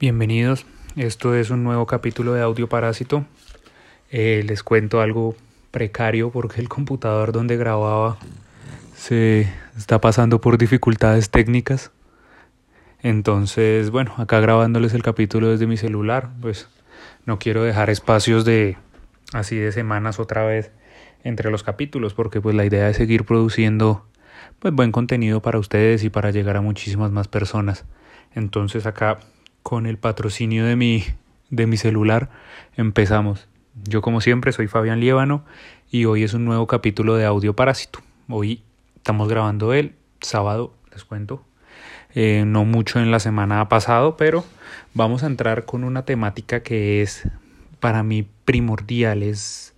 Bienvenidos, esto es un nuevo capítulo de Audio Parásito. Eh, les cuento algo precario porque el computador donde grababa se está pasando por dificultades técnicas. Entonces, bueno, acá grabándoles el capítulo desde mi celular, pues no quiero dejar espacios de así de semanas otra vez entre los capítulos porque pues la idea es seguir produciendo pues buen contenido para ustedes y para llegar a muchísimas más personas. Entonces acá con el patrocinio de mi, de mi celular, empezamos. Yo como siempre soy Fabián Liévano y hoy es un nuevo capítulo de Audio Parásito. Hoy estamos grabando el sábado, les cuento. Eh, no mucho en la semana pasado, pero vamos a entrar con una temática que es para mí primordial, es,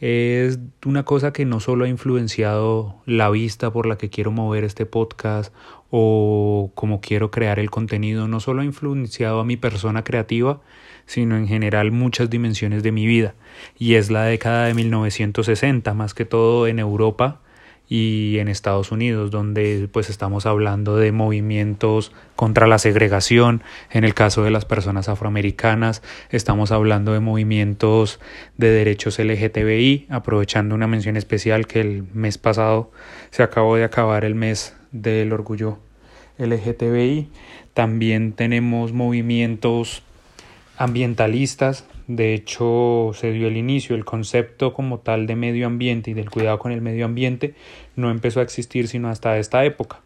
es una cosa que no solo ha influenciado la vista por la que quiero mover este podcast o como quiero crear el contenido no solo ha influenciado a mi persona creativa, sino en general muchas dimensiones de mi vida. Y es la década de 1960, más que todo en Europa y en Estados Unidos, donde pues estamos hablando de movimientos contra la segregación, en el caso de las personas afroamericanas, estamos hablando de movimientos de derechos LGTBI, aprovechando una mención especial que el mes pasado se acabó de acabar el mes del orgullo LGTBI. También tenemos movimientos ambientalistas. De hecho, se dio el inicio, el concepto como tal de medio ambiente y del cuidado con el medio ambiente no empezó a existir sino hasta esta época.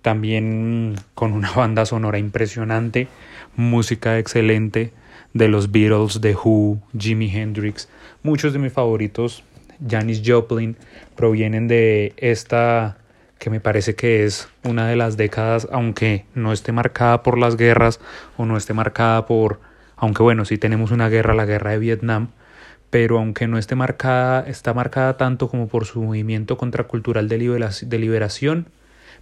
También con una banda sonora impresionante, música excelente de los Beatles, The Who, Jimi Hendrix. Muchos de mis favoritos, Janis Joplin, provienen de esta que me parece que es una de las décadas, aunque no esté marcada por las guerras o no esté marcada por, aunque bueno, sí tenemos una guerra, la guerra de Vietnam, pero aunque no esté marcada, está marcada tanto como por su movimiento contracultural de, liberación,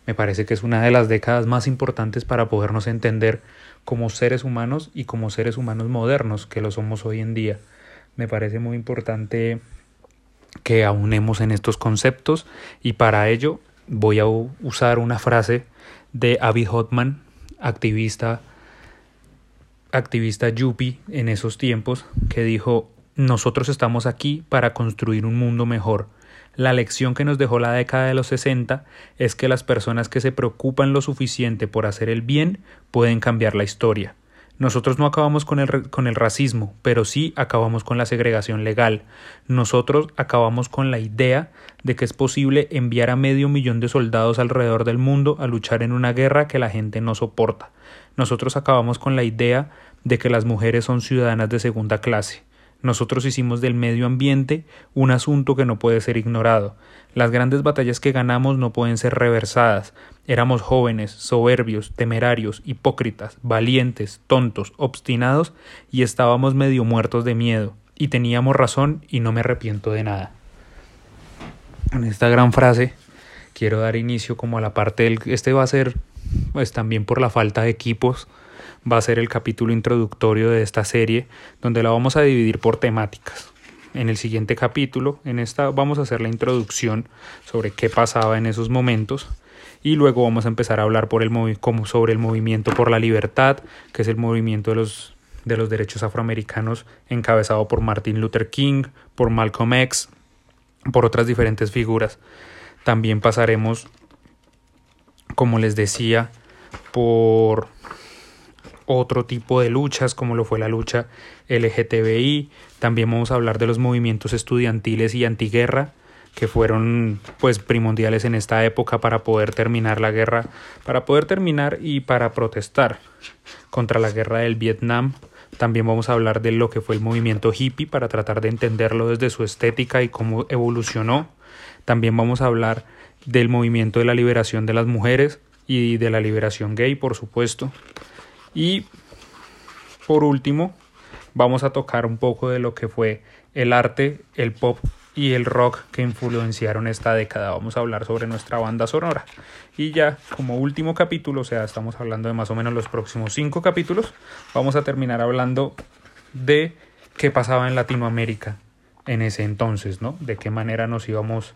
me parece que es una de las décadas más importantes para podernos entender como seres humanos y como seres humanos modernos que lo somos hoy en día. Me parece muy importante que aunemos en estos conceptos y para ello voy a usar una frase de Abby Hotman, activista, activista yuppie en esos tiempos, que dijo, nosotros estamos aquí para construir un mundo mejor. La lección que nos dejó la década de los 60 es que las personas que se preocupan lo suficiente por hacer el bien pueden cambiar la historia. Nosotros no acabamos con el, con el racismo, pero sí acabamos con la segregación legal. Nosotros acabamos con la idea de que es posible enviar a medio millón de soldados alrededor del mundo a luchar en una guerra que la gente no soporta. Nosotros acabamos con la idea de que las mujeres son ciudadanas de segunda clase. Nosotros hicimos del medio ambiente un asunto que no puede ser ignorado. Las grandes batallas que ganamos no pueden ser reversadas. Éramos jóvenes, soberbios, temerarios, hipócritas, valientes, tontos, obstinados y estábamos medio muertos de miedo. Y teníamos razón y no me arrepiento de nada. En esta gran frase quiero dar inicio como a la parte del... Este va a ser pues también por la falta de equipos va a ser el capítulo introductorio de esta serie, donde la vamos a dividir por temáticas. En el siguiente capítulo, en esta vamos a hacer la introducción sobre qué pasaba en esos momentos y luego vamos a empezar a hablar por el como sobre el movimiento por la libertad, que es el movimiento de los de los derechos afroamericanos encabezado por Martin Luther King, por Malcolm X, por otras diferentes figuras. También pasaremos, como les decía, por otro tipo de luchas como lo fue la lucha LGTBI. También vamos a hablar de los movimientos estudiantiles y antiguerra que fueron pues primordiales en esta época para poder terminar la guerra, para poder terminar y para protestar contra la guerra del Vietnam. También vamos a hablar de lo que fue el movimiento hippie para tratar de entenderlo desde su estética y cómo evolucionó. También vamos a hablar del movimiento de la liberación de las mujeres y de la liberación gay, por supuesto. Y por último, vamos a tocar un poco de lo que fue el arte, el pop y el rock que influenciaron esta década. Vamos a hablar sobre nuestra banda sonora. Y ya como último capítulo, o sea, estamos hablando de más o menos los próximos cinco capítulos, vamos a terminar hablando de qué pasaba en Latinoamérica. En ese entonces, ¿no? De qué manera nos íbamos,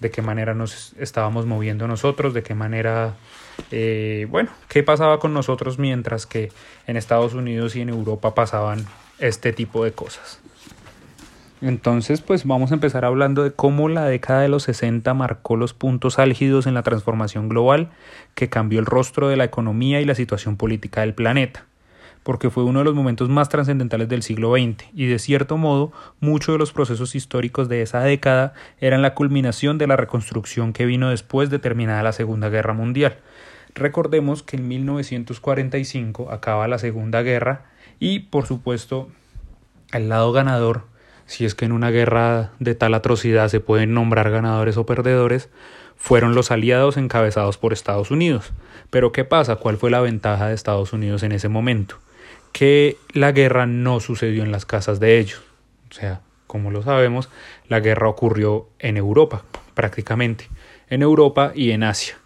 de qué manera nos estábamos moviendo nosotros, de qué manera, eh, bueno, qué pasaba con nosotros mientras que en Estados Unidos y en Europa pasaban este tipo de cosas. Entonces, pues vamos a empezar hablando de cómo la década de los 60 marcó los puntos álgidos en la transformación global que cambió el rostro de la economía y la situación política del planeta, porque fue uno de los momentos más trascendentales del siglo XX y de cierto modo muchos de los procesos históricos de esa década eran la culminación de la reconstrucción que vino después de terminada la Segunda Guerra Mundial. Recordemos que en 1945 acaba la Segunda Guerra y, por supuesto, el lado ganador si es que en una guerra de tal atrocidad se pueden nombrar ganadores o perdedores, fueron los aliados encabezados por Estados Unidos. Pero ¿qué pasa? ¿Cuál fue la ventaja de Estados Unidos en ese momento? Que la guerra no sucedió en las casas de ellos. O sea, como lo sabemos, la guerra ocurrió en Europa, prácticamente, en Europa y en Asia.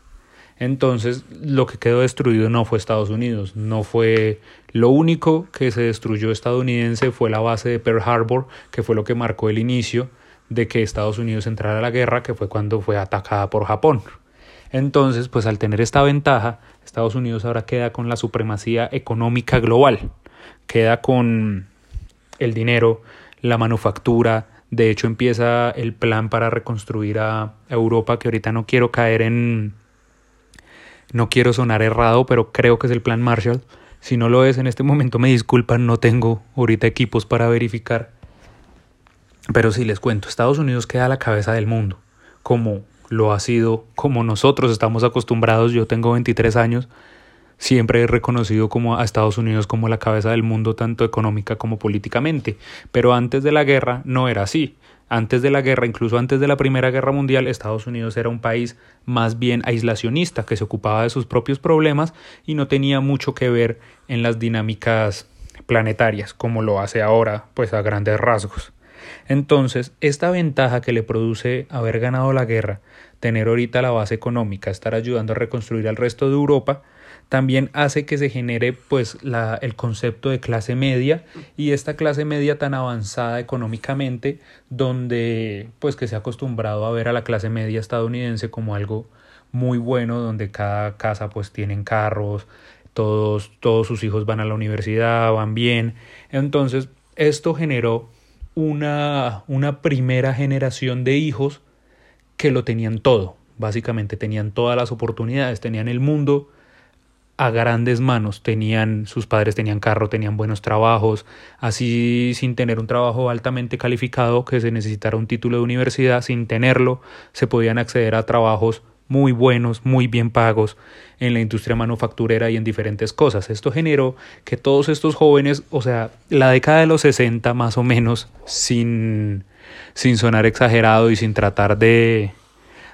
Entonces, lo que quedó destruido no fue Estados Unidos, no fue lo único que se destruyó estadounidense fue la base de Pearl Harbor, que fue lo que marcó el inicio de que Estados Unidos entrara a la guerra, que fue cuando fue atacada por Japón. Entonces, pues al tener esta ventaja, Estados Unidos ahora queda con la supremacía económica global, queda con el dinero, la manufactura, de hecho empieza el plan para reconstruir a Europa, que ahorita no quiero caer en no quiero sonar errado, pero creo que es el plan Marshall. Si no lo es en este momento, me disculpan, no tengo ahorita equipos para verificar. Pero sí les cuento, Estados Unidos queda a la cabeza del mundo, como lo ha sido, como nosotros estamos acostumbrados. Yo tengo 23 años, siempre he reconocido como a Estados Unidos como la cabeza del mundo, tanto económica como políticamente. Pero antes de la guerra no era así. Antes de la guerra, incluso antes de la Primera Guerra Mundial, Estados Unidos era un país más bien aislacionista, que se ocupaba de sus propios problemas y no tenía mucho que ver en las dinámicas planetarias, como lo hace ahora, pues a grandes rasgos. Entonces, esta ventaja que le produce haber ganado la guerra, tener ahorita la base económica, estar ayudando a reconstruir al resto de Europa, también hace que se genere pues la, el concepto de clase media y esta clase media tan avanzada económicamente donde pues que se ha acostumbrado a ver a la clase media estadounidense como algo muy bueno donde cada casa pues tienen carros todos todos sus hijos van a la universidad van bien. Entonces esto generó una una primera generación de hijos que lo tenían todo básicamente tenían todas las oportunidades tenían el mundo a grandes manos. Tenían, sus padres tenían carro, tenían buenos trabajos, así sin tener un trabajo altamente calificado que se necesitara un título de universidad, sin tenerlo, se podían acceder a trabajos muy buenos, muy bien pagos en la industria manufacturera y en diferentes cosas. Esto generó que todos estos jóvenes, o sea, la década de los 60 más o menos, sin, sin sonar exagerado y sin tratar de,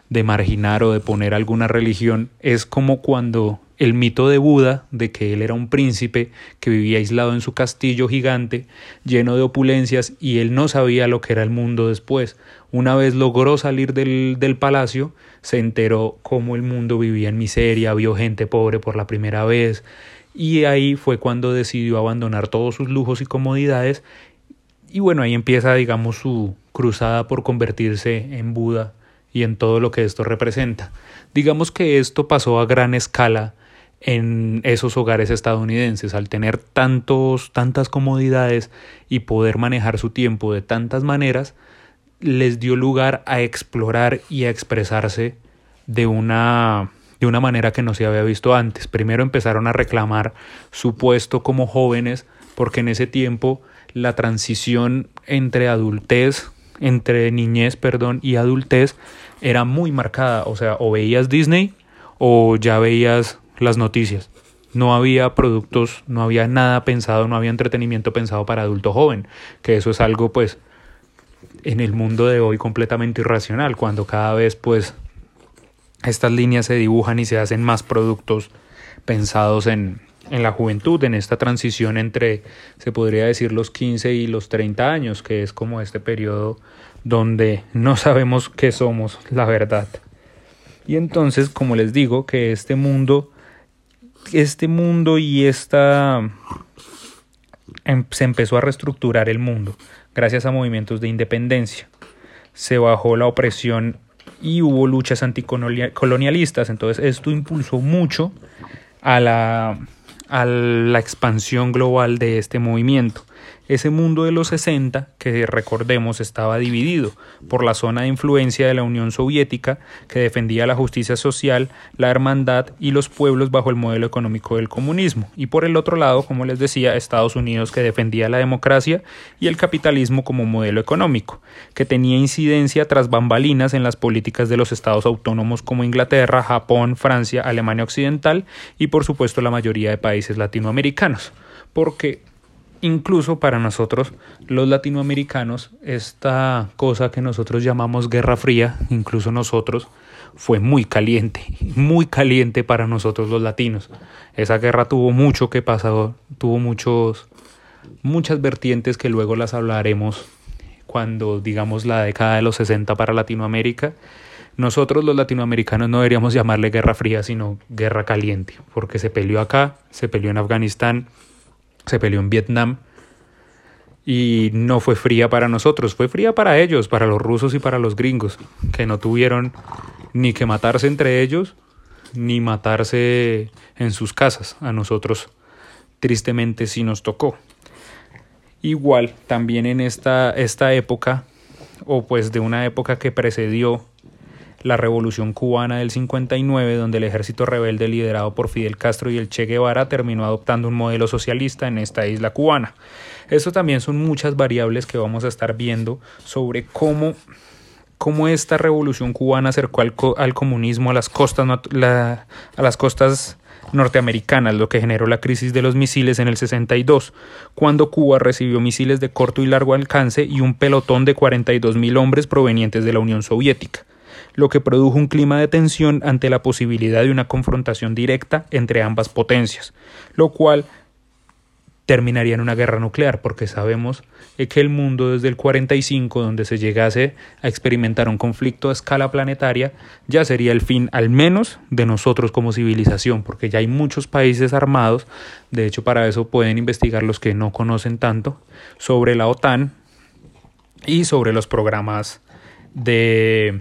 de marginar o de poner alguna religión, es como cuando el mito de Buda, de que él era un príncipe que vivía aislado en su castillo gigante, lleno de opulencias, y él no sabía lo que era el mundo después. Una vez logró salir del, del palacio, se enteró cómo el mundo vivía en miseria, vio gente pobre por la primera vez, y ahí fue cuando decidió abandonar todos sus lujos y comodidades, y bueno, ahí empieza, digamos, su cruzada por convertirse en Buda y en todo lo que esto representa. Digamos que esto pasó a gran escala en esos hogares estadounidenses al tener tantos tantas comodidades y poder manejar su tiempo de tantas maneras les dio lugar a explorar y a expresarse de una de una manera que no se había visto antes. Primero empezaron a reclamar su puesto como jóvenes porque en ese tiempo la transición entre adultez, entre niñez, perdón, y adultez era muy marcada, o sea, o veías Disney o ya veías las noticias. No había productos, no había nada pensado, no había entretenimiento pensado para adulto joven, que eso es algo pues en el mundo de hoy completamente irracional, cuando cada vez pues estas líneas se dibujan y se hacen más productos pensados en, en la juventud, en esta transición entre, se podría decir, los 15 y los 30 años, que es como este periodo donde no sabemos qué somos, la verdad. Y entonces, como les digo, que este mundo este mundo y esta... Em, se empezó a reestructurar el mundo gracias a movimientos de independencia. Se bajó la opresión y hubo luchas anticolonialistas, entonces esto impulsó mucho a la, a la expansión global de este movimiento. Ese mundo de los 60, que recordemos estaba dividido por la zona de influencia de la Unión Soviética, que defendía la justicia social, la hermandad y los pueblos bajo el modelo económico del comunismo, y por el otro lado, como les decía, Estados Unidos, que defendía la democracia y el capitalismo como modelo económico, que tenía incidencia tras bambalinas en las políticas de los estados autónomos como Inglaterra, Japón, Francia, Alemania Occidental y por supuesto la mayoría de países latinoamericanos. Porque incluso para nosotros los latinoamericanos, esta cosa que nosotros llamamos Guerra Fría, incluso nosotros, fue muy caliente, muy caliente para nosotros los latinos. Esa guerra tuvo mucho que pasar, tuvo muchos, muchas vertientes que luego las hablaremos cuando digamos la década de los 60 para Latinoamérica. Nosotros los latinoamericanos no deberíamos llamarle Guerra Fría, sino Guerra Caliente, porque se peleó acá, se peleó en Afganistán, se peleó en Vietnam y no fue fría para nosotros, fue fría para ellos, para los rusos y para los gringos, que no tuvieron ni que matarse entre ellos, ni matarse en sus casas. A nosotros tristemente sí nos tocó. Igual, también en esta, esta época, o pues de una época que precedió la Revolución Cubana del 59, donde el ejército rebelde liderado por Fidel Castro y el Che Guevara terminó adoptando un modelo socialista en esta isla cubana. Esto también son muchas variables que vamos a estar viendo sobre cómo, cómo esta revolución cubana acercó al, comunismo a las costas, a las costas norteamericanas, lo que generó la crisis de los misiles en el 62, cuando Cuba recibió misiles de corto y largo alcance y un pelotón de 42 mil hombres provenientes de la Unión Soviética lo que produjo un clima de tensión ante la posibilidad de una confrontación directa entre ambas potencias, lo cual terminaría en una guerra nuclear, porque sabemos que el mundo desde el 45, donde se llegase a experimentar un conflicto a escala planetaria, ya sería el fin al menos de nosotros como civilización, porque ya hay muchos países armados, de hecho para eso pueden investigar los que no conocen tanto, sobre la OTAN y sobre los programas de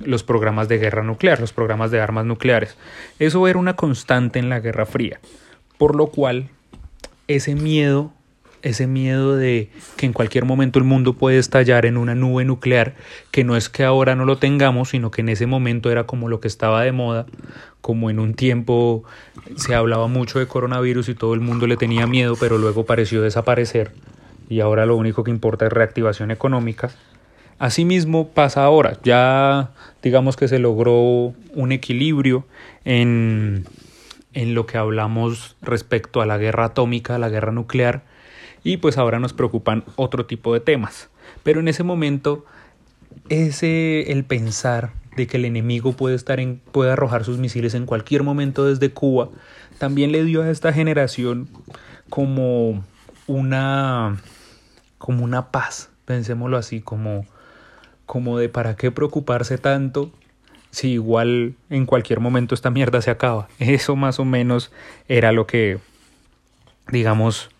los programas de guerra nuclear, los programas de armas nucleares. Eso era una constante en la Guerra Fría, por lo cual ese miedo, ese miedo de que en cualquier momento el mundo puede estallar en una nube nuclear, que no es que ahora no lo tengamos, sino que en ese momento era como lo que estaba de moda, como en un tiempo se hablaba mucho de coronavirus y todo el mundo le tenía miedo, pero luego pareció desaparecer y ahora lo único que importa es reactivación económica Asimismo pasa ahora, ya digamos que se logró un equilibrio en, en lo que hablamos respecto a la guerra atómica, a la guerra nuclear, y pues ahora nos preocupan otro tipo de temas. Pero en ese momento, ese el pensar de que el enemigo puede estar en, puede arrojar sus misiles en cualquier momento desde Cuba, también le dio a esta generación como una como una paz, pensémoslo así, como como de para qué preocuparse tanto si igual en cualquier momento esta mierda se acaba. Eso más o menos era lo que, digamos,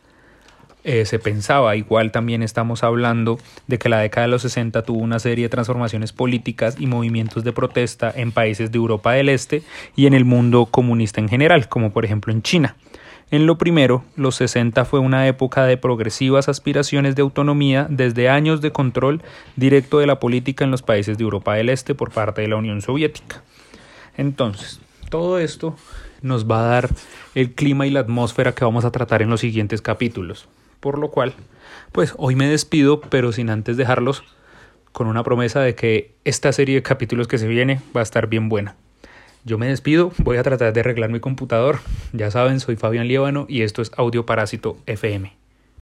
eh, se pensaba. Igual también estamos hablando de que la década de los 60 tuvo una serie de transformaciones políticas y movimientos de protesta en países de Europa del Este y en el mundo comunista en general, como por ejemplo en China. En lo primero, los 60 fue una época de progresivas aspiraciones de autonomía desde años de control directo de la política en los países de Europa del Este por parte de la Unión Soviética. Entonces, todo esto nos va a dar el clima y la atmósfera que vamos a tratar en los siguientes capítulos. Por lo cual, pues hoy me despido, pero sin antes dejarlos con una promesa de que esta serie de capítulos que se viene va a estar bien buena. Yo me despido, voy a tratar de arreglar mi computador. Ya saben, soy Fabián Líbano y esto es Audio Parásito FM.